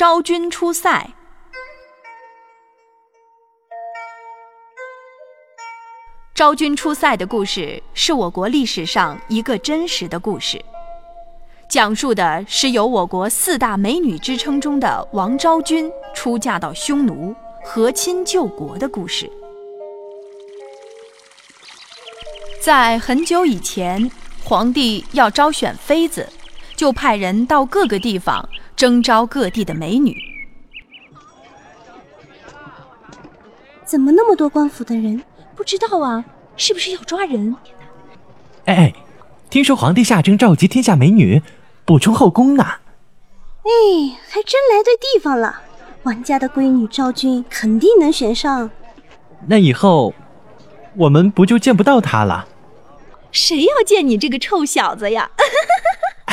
昭君出塞。昭君出塞的故事是我国历史上一个真实的故事，讲述的是由我国四大美女之称中的王昭君出嫁到匈奴，和亲救国的故事。在很久以前，皇帝要招选妃子，就派人到各个地方征召各地的美女。怎么那么多官府的人？不知道啊，是不是要抓人？哎哎，听说皇帝下征召集天下美女，补充后宫呢。哎，还真来对地方了。王家的闺女赵君肯定能选上。那以后，我们不就见不到她了？谁要见你这个臭小子呀？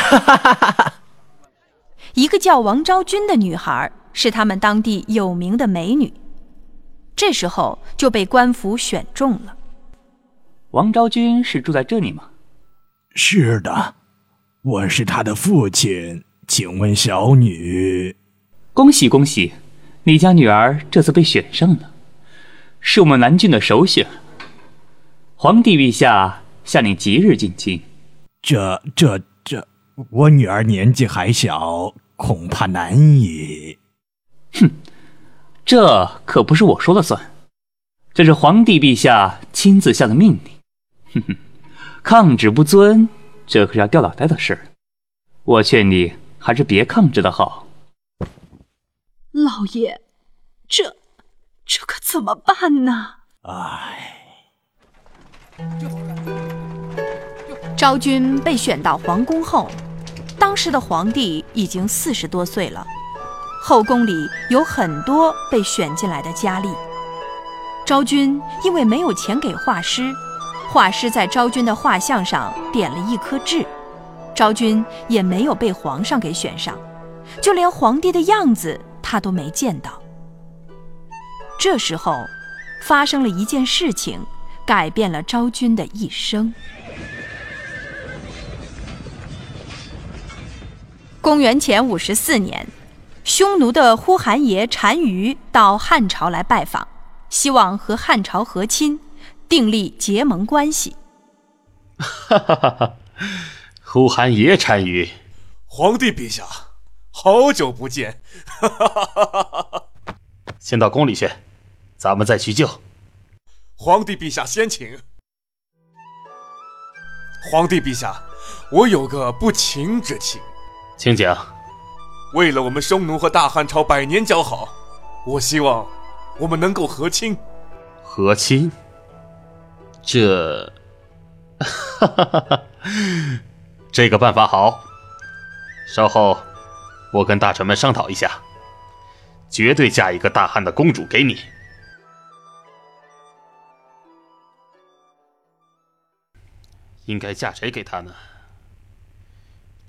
一个叫王昭君的女孩是他们当地有名的美女。这时候就被官府选中了。王昭君是住在这里吗？是的，我是她的父亲。请问小女，恭喜恭喜，你家女儿这次被选上了，是我们南郡的首选。皇帝陛下下令即日进京。这这这，我女儿年纪还小，恐怕难以。哼。这可不是我说了算，这是皇帝陛下亲自下的命令。哼哼，抗旨不遵，这可是要掉脑袋的事儿。我劝你还是别抗旨的好。老爷，这这可怎么办呢？唉，昭君被选到皇宫后，当时的皇帝已经四十多岁了。后宫里有很多被选进来的佳丽。昭君因为没有钱给画师，画师在昭君的画像上点了一颗痣，昭君也没有被皇上给选上，就连皇帝的样子她都没见到。这时候，发生了一件事情，改变了昭君的一生。公元前五十四年。匈奴的呼韩邪单于到汉朝来拜访，希望和汉朝和亲，订立结盟关系。哈哈哈哈呼韩邪单于，皇帝陛下，好久不见！哈哈哈哈哈！先到宫里去，咱们再叙旧。皇帝陛下先请。皇帝陛下，我有个不情之请，请讲。为了我们匈奴和大汉朝百年交好，我希望我们能够和亲。和亲？这，哈哈哈哈这个办法好。稍后，我跟大臣们商讨一下，绝对嫁一个大汉的公主给你。应该嫁谁给他呢？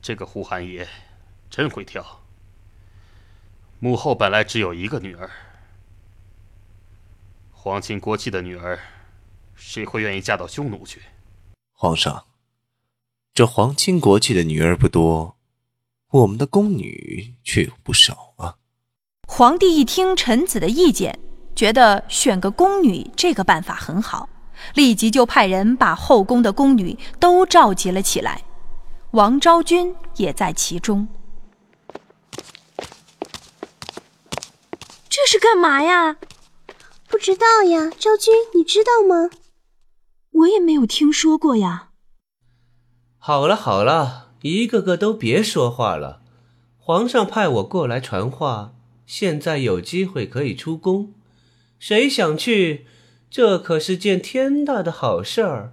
这个呼韩爷真会挑。母后本来只有一个女儿，皇亲国戚的女儿，谁会愿意嫁到匈奴去？皇上，这皇亲国戚的女儿不多，我们的宫女却有不少啊。皇帝一听臣子的意见，觉得选个宫女这个办法很好，立即就派人把后宫的宫女都召集了起来，王昭君也在其中。这是干嘛呀？不知道呀，昭君，你知道吗？我也没有听说过呀。好了好了，一个个都别说话了。皇上派我过来传话，现在有机会可以出宫，谁想去？这可是件天大的好事儿。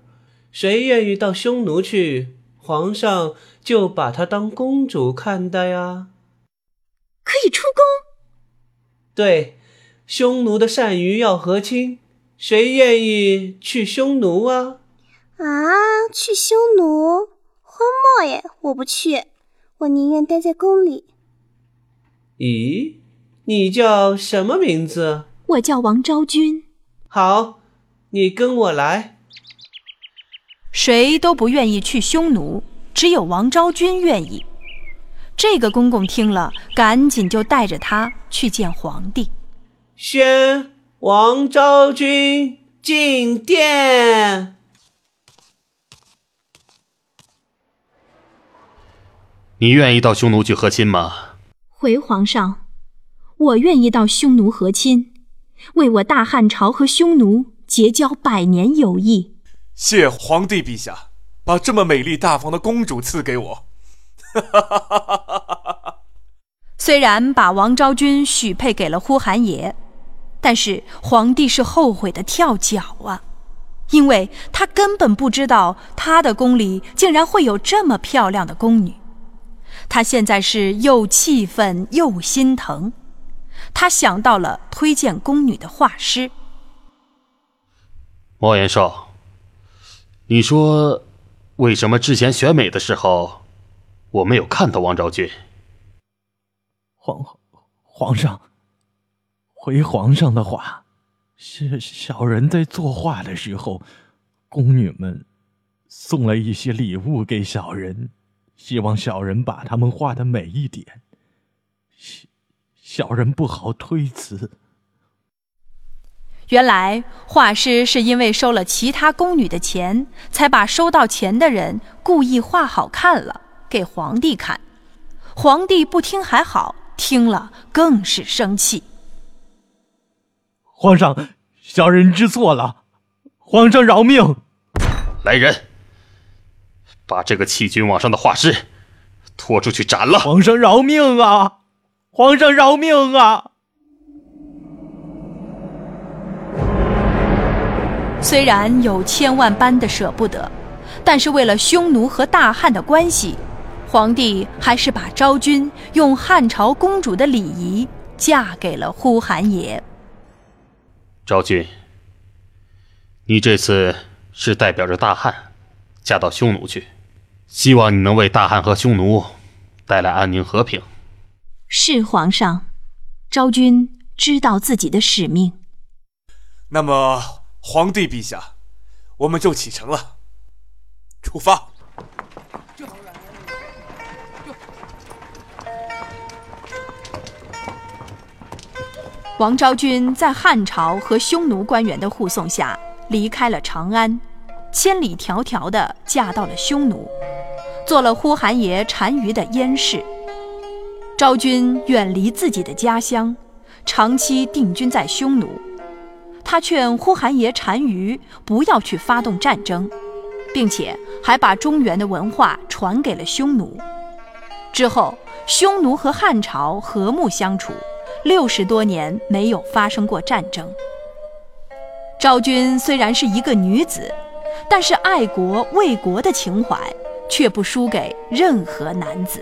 谁愿意到匈奴去？皇上就把她当公主看待啊。可以出宫。对，匈奴的单于要和亲，谁愿意去匈奴啊？啊，去匈奴？荒漠耶！我不去，我宁愿待在宫里。咦，你叫什么名字？我叫王昭君。好，你跟我来。谁都不愿意去匈奴，只有王昭君愿意。这个公公听了，赶紧就带着他去见皇帝，宣王昭君进殿。你愿意到匈奴去和亲吗？回皇上，我愿意到匈奴和亲，为我大汉朝和匈奴结交百年友谊。谢皇帝陛下，把这么美丽大方的公主赐给我。虽然把王昭君许配给了呼韩邪，但是皇帝是后悔的跳脚啊，因为他根本不知道他的宫里竟然会有这么漂亮的宫女。他现在是又气愤又心疼，他想到了推荐宫女的画师。莫言寿，你说为什么之前选美的时候？我没有看到王昭君。皇皇上，回皇上的话，是小人在作画的时候，宫女们送了一些礼物给小人，希望小人把他们画的美一点。小小人不好推辞。原来画师是因为收了其他宫女的钱，才把收到钱的人故意画好看了。给皇帝看，皇帝不听还好，听了更是生气。皇上，小人知错了，皇上饶命！来人，把这个欺君罔上的画师拖出去斩了！皇上饶命啊！皇上饶命啊！虽然有千万般的舍不得，但是为了匈奴和大汉的关系。皇帝还是把昭君用汉朝公主的礼仪嫁给了呼韩邪。昭君，你这次是代表着大汉，嫁到匈奴去，希望你能为大汉和匈奴带来安宁和平。是皇上，昭君知道自己的使命。那么，皇帝陛下，我们就启程了，出发。王昭君在汉朝和匈奴官员的护送下离开了长安，千里迢迢地嫁到了匈奴，做了呼韩邪单于的燕氏。昭君远离自己的家乡，长期定居在匈奴。他劝呼韩邪单于不要去发动战争，并且还把中原的文化传给了匈奴。之后，匈奴和汉朝和睦相处。六十多年没有发生过战争。昭君虽然是一个女子，但是爱国为国的情怀却不输给任何男子。